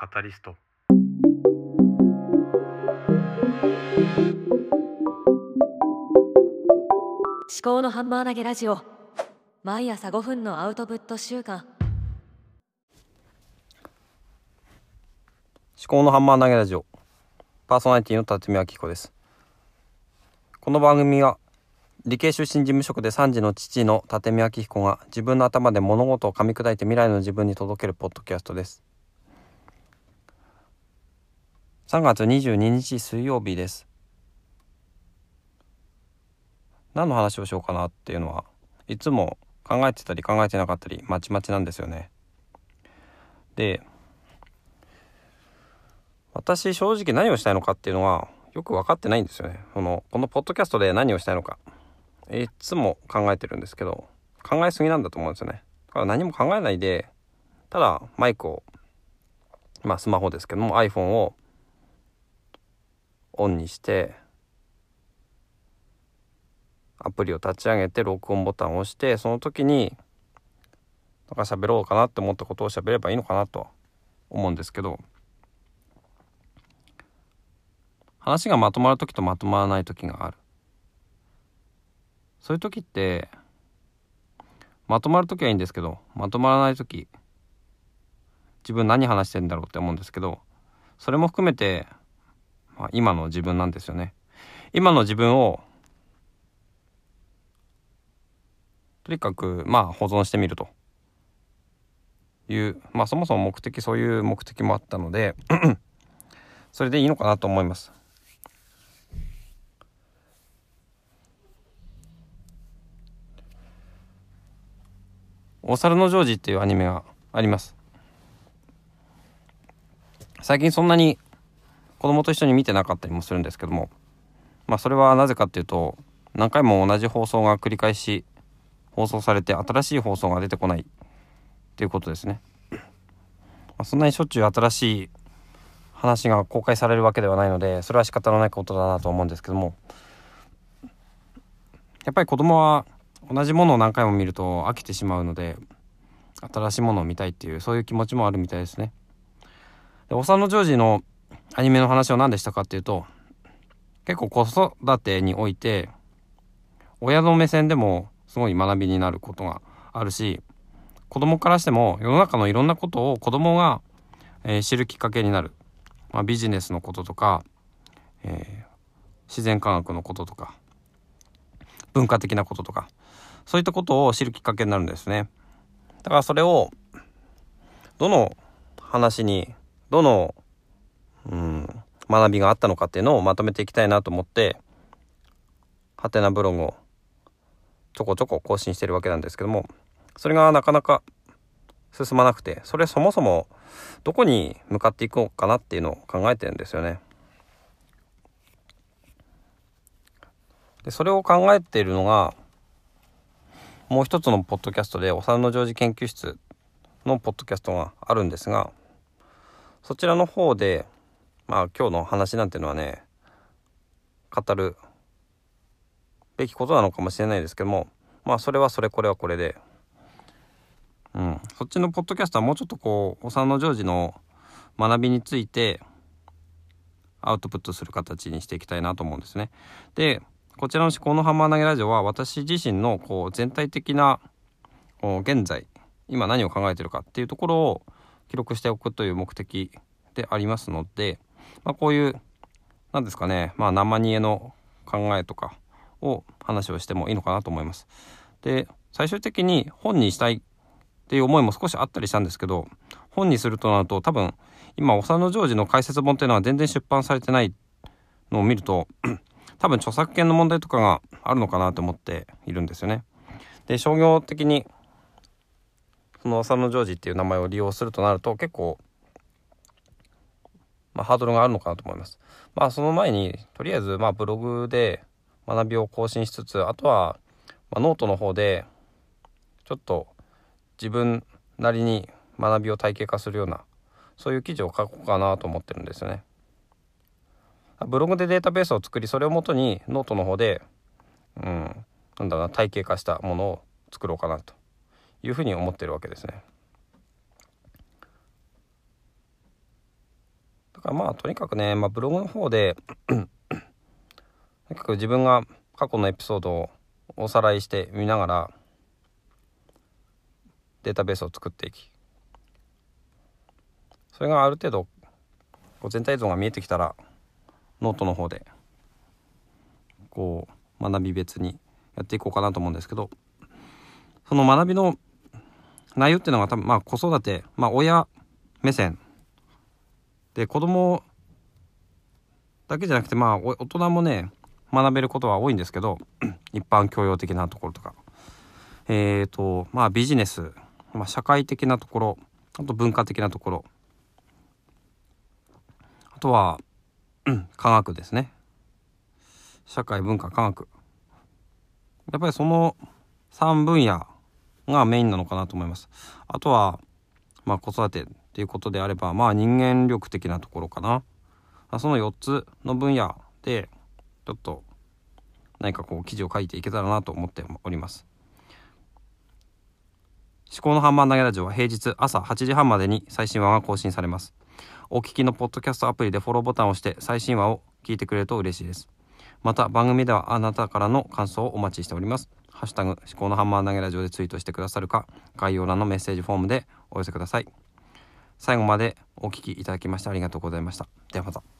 カタリスト。思考のハンマー投げラジオ。毎朝5分のアウトプット週間。思考のハンマー投げラジオ。パーソナリティの辰巳明彦です。この番組は理系出身事務職で3児の父の辰巳明彦が自分の頭で物事を噛み砕いて未来の自分に届けるポッドキャストです3月22日水曜日です。何の話をしようかなっていうのはいつも考えてたり考えてなかったりまちまちなんですよね。で私正直何をしたいのかっていうのはよく分かってないんですよね。このこのポッドキャストで何をしたいのか。いつも考えてるんですけど考えすぎなんだと思うんですよね。だから何も考えないでただマイクをまあスマホですけども iPhone をオンにしてアプリを立ち上げて録音ボタンを押してその時になんか喋ろうかなって思ったことを喋ればいいのかなと思うんですけど話がまとまる時とまとまらない時がある。そういう時ってまとまる時はいいんですけどまとまらない時自分何話してんだろうって思うんですけどそれも含めて、今の自分なんですよね。今の自分をとにかくまあ保存してみると。いうまあそもそも目的そういう目的もあったので それでいいのかなと思います。お猿のジョージっていうアニメがあります。最近そんなに子供と一緒に見てなかったりもするんですけども。まあそれはなぜかっていうと何回も同じ放送が繰り返し放送されて新しい放送が出てこないっていうことですね、まあ、そんなにしょっちゅう新しい話が公開されるわけではないのでそれは仕方のないことだなと思うんですけども。やっぱり子供は同じものを何回も見ると飽きてしまうので新しいものを見たいっていうそういう気持ちもあるみたいですね。でお産のジョージのアニメの話は何でしたかっていうと結構子育てにおいて親の目線でもすごい学びになることがあるし子供からしても世の中のいろんなことを子供が、えー、知るきっかけになる、まあ、ビジネスのこととか、えー、自然科学のこととか文化的なこととかそういったことを知るきっかけになるんですね。だからそれをどの話にどの、学びがあったのかっていうのをまとめていきたいなと思ってハテナブログをちょこちょこ更新してるわけなんですけどもそれがなかなか進まなくてそれそもそもどこに向かっていこうかなっていうのを考えてるんですよね。でそれを考えているのがもう一つのポッドキャストでお産のジョージ研究室のポッドキャストがあるんですがそちらの方でまあ今日の話なんていうのはね語るべきことなのかもしれないですけどもまあそれはそれこれはこれでうんそっちのポッドキャストはもうちょっとこうお産のジョージの学びについてアウトプットする形にしていきたいなと思うんですね。でこちらの思考のハンマー投げラジオは私自身のこう全体的な現在今何を考えてるかっていうところを記録しておくという目的でありますので、まあ、こういう何ですかねまあ生煮えの考えとかを話をしてもいいのかなと思います。で最終的に本にしたいっていう思いも少しあったりしたんですけど本にするとなると多分今お佐野ジョージの解説本っていうのは全然出版されてないのを見ると 多分著作権の問題とかがあるのかなと思っているんですよね。で商業的にそのお佐野ジョージっていう名前を利用するとなると結構まあ、ハードルがあるのかなと思います。まあその前にとりあえずまあブログで学びを更新しつつあとは、まあ、ノートの方でちょっと自分なりに学びを体系化するようなそういう記事を書こうかなと思ってるんですよね。ブログでデータベースを作りそれをもとにノートの方でうんなんだろうな体系化したものを作ろうかなというふうに思ってるわけですね。だからまあとにかくね、まあ、ブログの方でとにかく自分が過去のエピソードをおさらいして見ながらデータベースを作っていきそれがある程度こう全体像が見えてきたらノートの方でこう学び別にやっていこうかなと思うんですけどその学びの内容っていうのが多分まあ子育てまあ親目線で子供だけじゃなくてまあ大人もね学べることは多いんですけど 一般教養的なところとか。えっ、ー、とまあビジネス、まあ、社会的なところあと文化的なところ。あとは 科学ですね。社会文化科学。やっぱりその3分野がメインなのかなと思います。あとはまあ子育てっていうことであればまあ人間力的なところかな。その4つの分野でちょっと何かこう記事を書いていけたらなと思っております。思考のハンマー投げラジオは平日朝8時半までに最新話が更新されます。お聞きのポッドキャストアプリでフォローボタンを押して最新話を聞いてくれると嬉しいです。また番組ではあなたからの感想をお待ちしております。ハッシュタグ思考のハンマー投げラジオでツイートしてくださるか概要欄のメッセージフォームでお寄せください。最後までお聴きいただきましてありがとうございました。ではまた。